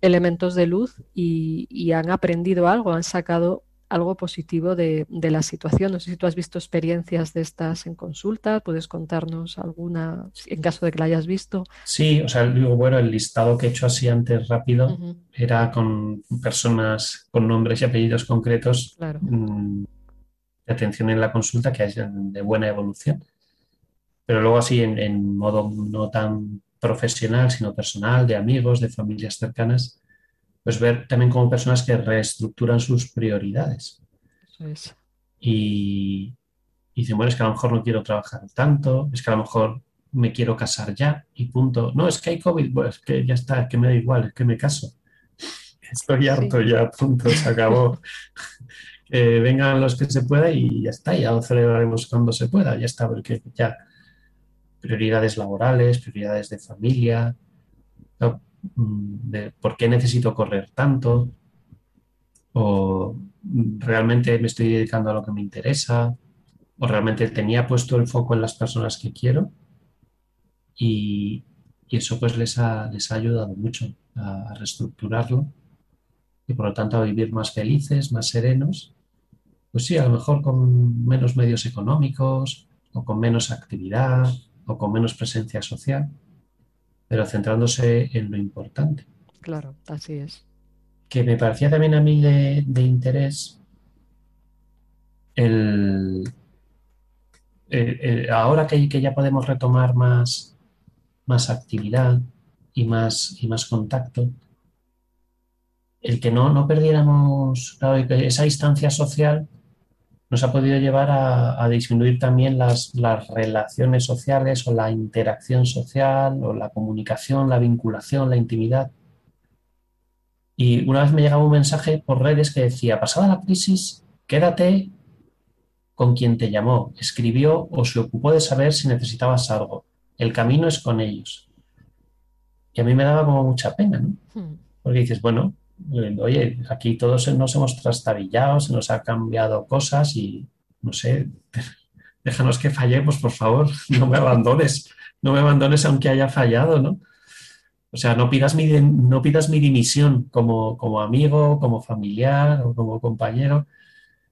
elementos de luz y, y han aprendido algo, han sacado algo positivo de, la situación. No sé si tú has visto experiencias de estas en consulta, puedes contarnos alguna en caso de que la hayas visto. Sí, o sea, digo, bueno, el listado que he hecho así antes rápido era con personas con nombres y apellidos concretos mm, de atención en la consulta que hay de buena evolución. Pero luego así en, en modo no tan profesional, sino personal, de amigos, de familias cercanas, pues ver también como personas que reestructuran sus prioridades. Y, dicen, bueno, es que a lo mejor no quiero trabajar tanto, es que a lo mejor me quiero casar ya y punto. No, es que hay COVID, pues que ya está, es que me da igual, es que me caso. Estoy harto ya, punto, se acabó. [laughs] vengan los que se pueda y ya está, ya lo celebraremos cuando se pueda, ya está, porque ya prioridades laborales, prioridades de familia, Mm, de por qué necesito correr tanto, o realmente me estoy dedicando a lo que me interesa, o realmente tenía puesto el foco en las personas que quiero, y, eso pues les ha, les ha ayudado mucho a, reestructurarlo y por lo tanto a vivir más felices, más serenos, pues sí, a lo mejor con menos medios económicos, o con menos actividad, o con menos presencia social, pero centrándose en lo importante. Claro, así es. Que me parecía también a mí de, interés el, ahora que, ya podemos retomar más, más actividad y más, y más contacto, el que no, no perdiéramos esa distancia social nos ha podido llevar a, disminuir también las, relaciones sociales o la interacción social o la comunicación, la vinculación, la intimidad. Y una vez me llegaba un mensaje por redes que decía, pasada la crisis, quédate con quien te llamó, escribió o se ocupó de saber si necesitabas algo. El camino es con ellos. Y a mí me daba como mucha pena, ¿no? Hmm. Porque dices, bueno, oye, aquí todos nos hemos trastabillado, se nos ha cambiado cosas y no sé, [laughs] déjanos que fallemos, por favor, [laughs] no me abandones, no me abandones aunque haya fallado, ¿no? O sea, no pidas mi, no pidas mi dimisión como, como amigo, como familiar o como compañero,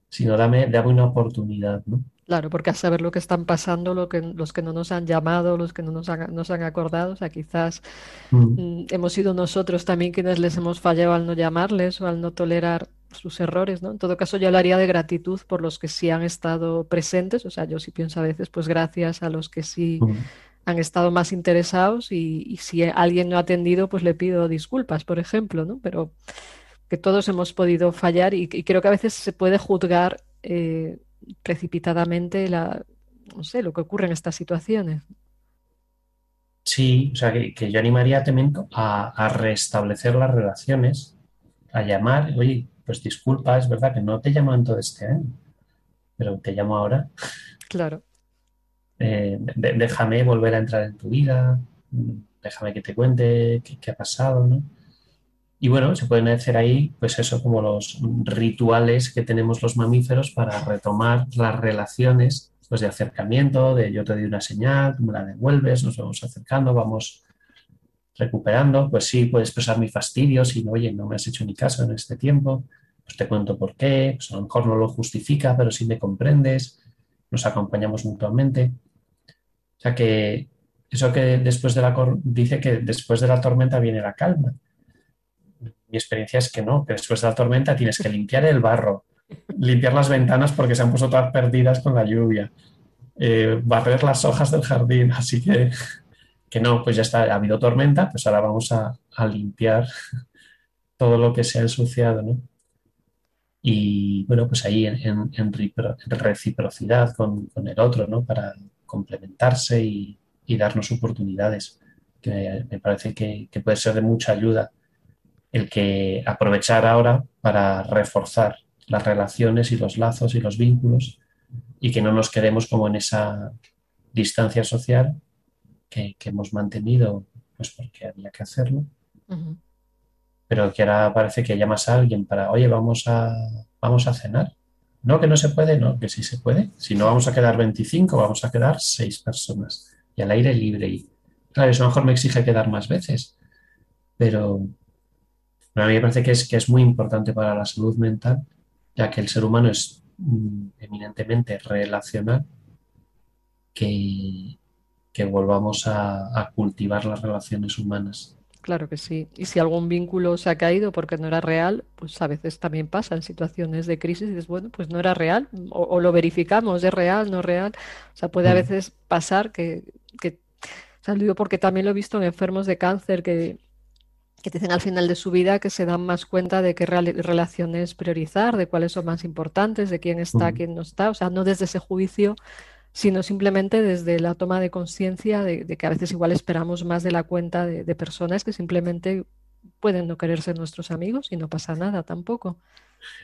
sino dame, dame una oportunidad, ¿no? Claro, porque a saber lo que están pasando, lo que, los que no nos han llamado, los que no nos han, nos han acordado, o sea, quizás mm. Mm, hemos sido nosotros también quienes les hemos fallado al no llamarles o al no tolerar sus errores, ¿no? En todo caso, yo hablaría de gratitud por los que sí han estado presentes, o sea, yo sí pienso a veces, pues gracias a los que sí mm. han estado más interesados y, si alguien no ha atendido, pues le pido disculpas, por ejemplo, ¿no? Pero que todos hemos podido fallar y, creo que a veces se puede juzgar. Eh, precipitadamente la, no sé, lo que ocurre en estas situaciones. Sí, o sea, que, yo animaría también a, restablecer las relaciones, a llamar, oye, pues disculpa, es verdad que no te llamo en todo este año, pero te llamo ahora. Claro. Eh, déjame volver a entrar en tu vida, déjame que te cuente qué, qué ha pasado, ¿no? Y bueno, se pueden hacer ahí, pues eso, como los rituales que tenemos los mamíferos para retomar las relaciones pues de acercamiento, de yo te doy una señal, tú me la devuelves, nos vamos acercando, vamos recuperando. Pues sí, puedes expresar mi fastidio si, oye, no me has hecho ni caso en este tiempo, pues te cuento por qué, pues a lo mejor no lo justifica, pero sí me comprendes, nos acompañamos mutuamente. O sea que eso que después de la dice que después de la tormenta viene la calma mi experiencia es que no, que después de la tormenta tienes que limpiar el barro, limpiar las ventanas porque se han puesto todas perdidas con la lluvia, eh, barrer las hojas del jardín, [laughs] así que, que no, pues ya está, ha habido tormenta, pues ahora vamos a, limpiar todo lo que se ha ensuciado, ¿no? Y bueno, pues ahí en, reciprocidad con, el otro, ¿no? Para complementarse y, darnos oportunidades, que me parece que, que puede ser de mucha ayuda el que aprovechar ahora para reforzar las relaciones y los lazos y los vínculos y que no nos quedemos como en esa distancia social que, hemos mantenido pues porque había que hacerlo. Pero que ahora parece que llamas a alguien para, oye, vamos a, vamos a cenar. No, que no se puede, no, que sí se puede. Si no vamos a quedar 25, vamos a quedar 6 personas. Y al aire libre. Y claro, eso a lo mejor me exige quedar más veces. Pero, a mí me parece que es, que es muy importante para la salud mental, ya que el ser humano es mm, eminentemente relacional, que, que volvamos a, cultivar las relaciones humanas. Claro que sí. Y si algún vínculo se ha caído porque no era real, pues a veces también pasa en situaciones de crisis y dices, bueno, pues no era real, o, lo verificamos, es real, no real. O sea, puede a veces pasar que, que o sea, digo porque también lo he visto en enfermos de cáncer que que dicen al final de su vida que se dan más cuenta de qué relaciones priorizar, de cuáles son más importantes, de quién está, quién no está, o sea, no desde ese juicio, sino simplemente desde la toma de conciencia de, que a veces igual esperamos más de la cuenta de, personas que simplemente pueden no querer ser nuestros amigos y no pasa nada tampoco.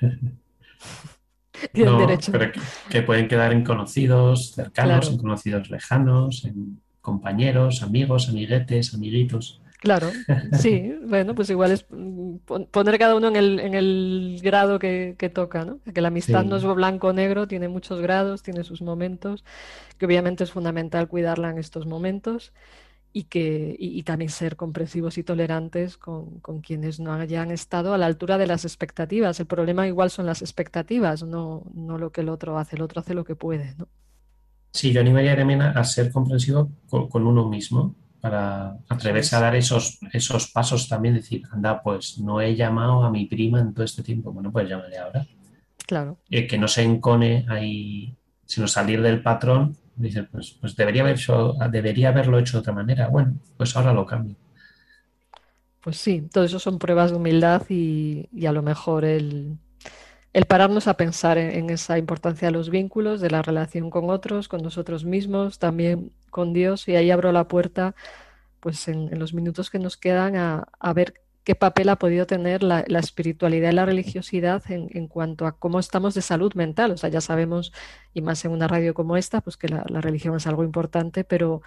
[laughs] Tienen derecho. Pero que, pueden quedar en conocidos cercanos, en conocidos lejanos, en compañeros, amigos, amiguetes, amiguitos. Claro, sí, bueno, pues igual es mm, poner cada uno en el, en el grado que, toca, ¿no? Que la amistad no es blanco o negro, tiene muchos grados, tiene sus momentos, que obviamente es fundamental cuidarla en estos momentos y, que, y, también ser comprensivos y tolerantes con, quienes no hayan estado a la altura de las expectativas. El problema igual son las expectativas, no, no lo que el otro hace, el otro hace lo que puede, ¿no? Sí, yo animaría también a, ser comprensivo con uno mismo para atreverse a dar esos, esos pasos también, decir, anda, pues no he llamado a mi prima en todo este tiempo, bueno, pues llámale ahora. Claro. Eh, que no se encone ahí, sino salir del patrón, dice, pues, pues debería, haber hecho, debería haberlo hecho de otra manera, bueno, pues ahora lo cambio. Pues sí, todo eso son pruebas de humildad y, a lo mejor el, el pararnos a pensar en, esa importancia de los vínculos, de la relación con otros, con nosotros mismos, también con Dios y ahí abro la puerta pues en, los minutos que nos quedan a, ver qué papel ha podido tener la, espiritualidad y la religiosidad en, cuanto a cómo estamos de salud mental. O sea, ya sabemos, y más en una radio como esta, pues que la, religión es algo importante, pero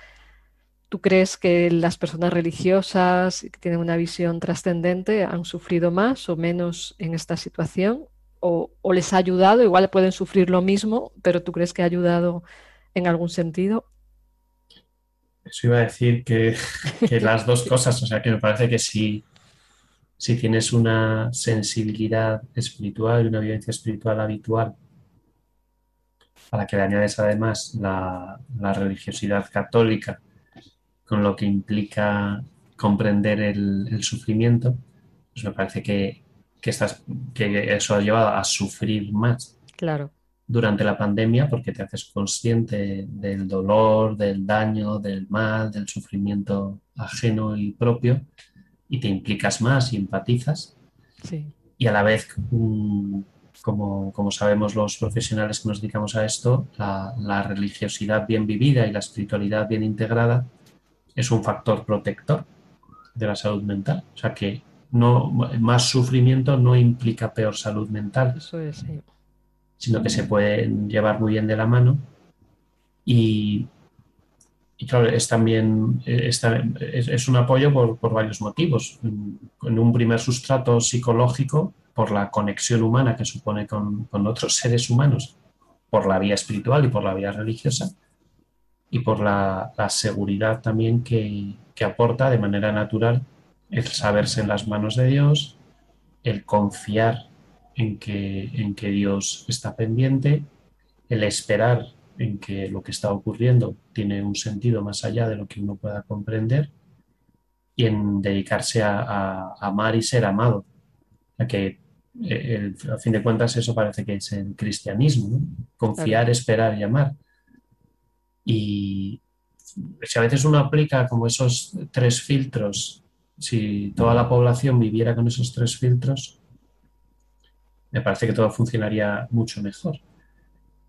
¿tú crees que las personas religiosas que tienen una visión trascendente han sufrido más o menos en esta situación? O, o, les ha ayudado? Igual pueden sufrir lo mismo, pero ¿tú crees que ha ayudado en algún sentido? Eso iba a decir [laughs] que, las dos cosas, o sea, que me parece que si, si tienes una sensibilidad espiritual y una vivencia espiritual habitual, a la que le añades además la, religiosidad católica, con lo que implica comprender el, sufrimiento, pues me parece que, que, que eso ha llevado a sufrir más. Claro durante la pandemia porque te haces consciente del dolor, del daño, del mal, del sufrimiento ajeno y propio y te implicas más y empatizas. Y a la vez, como, como, sabemos los profesionales que nos dedicamos a esto, la, la religiosidad bien vivida y la espiritualidad bien integrada es un factor protector de la salud mental. O sea que no, más sufrimiento no implica peor salud mental. Eso es, sí sino que se pueden llevar muy bien de la mano. Y, claro, es también es, es, un apoyo por, varios motivos. En un primer sustrato psicológico, por la conexión humana que supone con, otros seres humanos, por la vía espiritual y por la vía religiosa, y por la, seguridad también que, que aporta de manera natural el saberse en las manos de Dios, el confiar en que, en que Dios está pendiente, el esperar en que lo que está ocurriendo tiene un sentido más allá de lo que uno pueda comprender y en dedicarse a, amar y ser amado. A que eh, a fin de cuentas eso parece que es el cristianismo, confiar, esperar y amar. Y si a veces uno aplica como esos tres filtros, si toda la población viviera con esos tres filtros, me parece que todo funcionaría mucho mejor.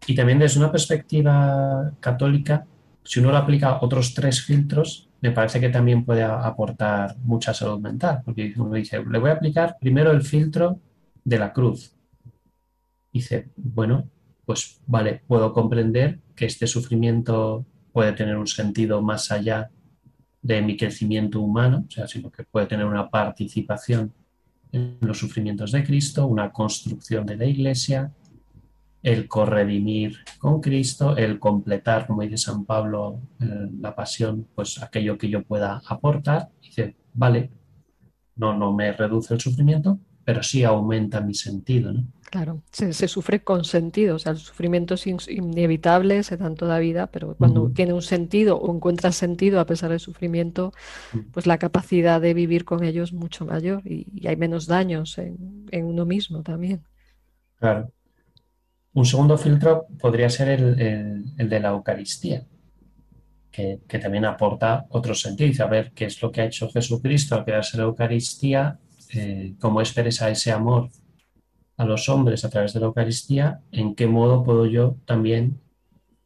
Y también desde una perspectiva católica, si uno lo aplica otros tres filtros, me parece que también puede aportar mucha salud mental, porque uno dice, le voy a aplicar primero el filtro de la cruz. Dice, bueno, pues vale, puedo comprender que este sufrimiento puede tener un sentido más allá de mi crecimiento humano, o sea, sino que puede tener una participación en los sufrimientos de Cristo, una construcción de la Iglesia, el corredimir con Cristo, el completar, como dice San Pablo, eh, la pasión, pues aquello que yo pueda aportar. Dice, vale, no, no me reduce el sufrimiento, pero sí aumenta mi sentido. ¿no? Claro, se, sufre con sentido, o sea, el sufrimiento es inevitable, se da en toda vida, pero cuando tiene un sentido o encuentra sentido a pesar del sufrimiento, pues la capacidad de vivir con ellos es mucho mayor y, hay menos daños en, uno mismo también. Claro. Un segundo filtro podría ser el, de la Eucaristía, que, también aporta otro sentido. A ver, ¿qué es lo que ha hecho Jesucristo al quedarse la Eucaristía? Eh, ¿Cómo expresa ese amor a los hombres a través de la Eucaristía, en qué modo puedo yo también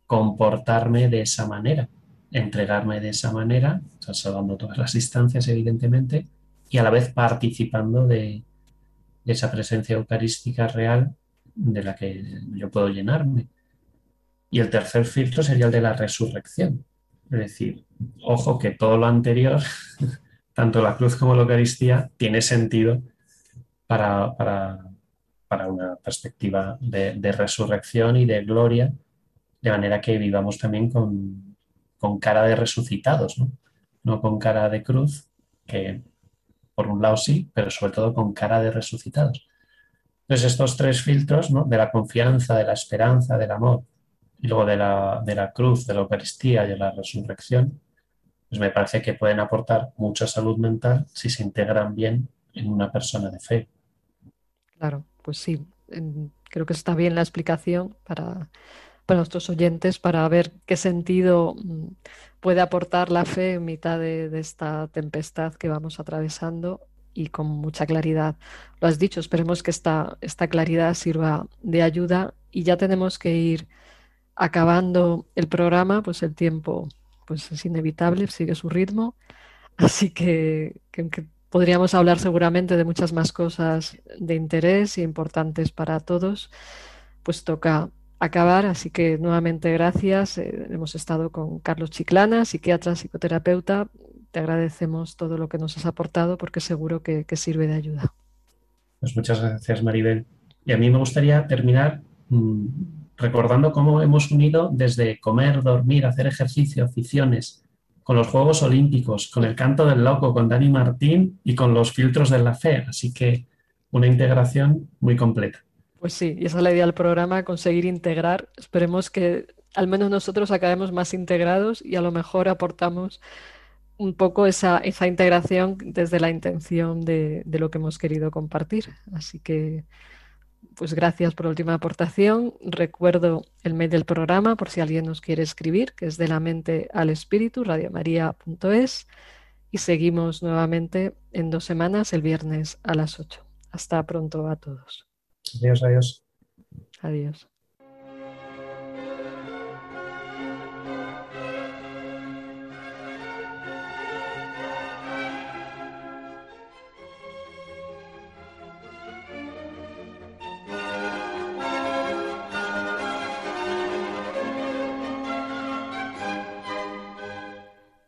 comportarme de esa manera, entregarme de esa manera, salvando todas las distancias, evidentemente, y a la vez participando de, esa presencia eucarística real de la que yo puedo llenarme. Y el tercer filtro sería el de la resurrección. Es decir, ojo que todo lo anterior, [laughs] tanto la cruz como la Eucaristía, tiene sentido para, para una perspectiva de, resurrección y de gloria, de manera que vivamos también con, cara de resucitados, ¿no? con cara de cruz, que por un lado sí, pero sobre todo con cara de resucitados. Entonces estos tres filtros, de la confianza, de la esperanza, del amor, y luego de la, de la cruz, de la Eucaristía y de la resurrección, pues me parece que pueden aportar mucha salud mental si se integran bien en una persona de fe. Claro pues sí, creo que está bien la explicación para, nuestros oyentes para ver qué sentido mm, puede aportar la fe en mitad de, esta tempestad que vamos atravesando y con mucha claridad. Lo has dicho, esperemos que esta, esta claridad sirva de ayuda y ya tenemos que ir acabando el programa, pues el tiempo pues es inevitable, sigue su ritmo. Así que, Podríamos hablar seguramente de muchas más cosas de interés y importantes para todos, pues toca acabar, así que nuevamente gracias. Eh, hemos estado con Carlos Chiclana, psiquiatra, psicoterapeuta. Te agradecemos todo lo que nos has aportado porque seguro que, sirve de ayuda. Pues muchas gracias, Maribel. Y a mí me gustaría terminar mm, recordando cómo hemos unido desde comer, dormir, hacer ejercicio, aficiones, con los Juegos Olímpicos, con el canto del loco, con Dani Martín y con los filtros de la fe. Así que una integración muy completa. Pues sí, y esa es la idea del programa, conseguir integrar. Esperemos que al menos nosotros acabemos más integrados y a lo mejor aportamos un poco esa, esa integración desde la intención de, de lo que hemos querido compartir. Así que pues gracias por la última aportación. Recuerdo el mail del programa por si alguien nos quiere escribir, que es de la mente al espíritu, radiomaria.es. Y seguimos nuevamente en dos semanas, el viernes a las 8. Hasta pronto a todos. Adiós, adiós. Adiós.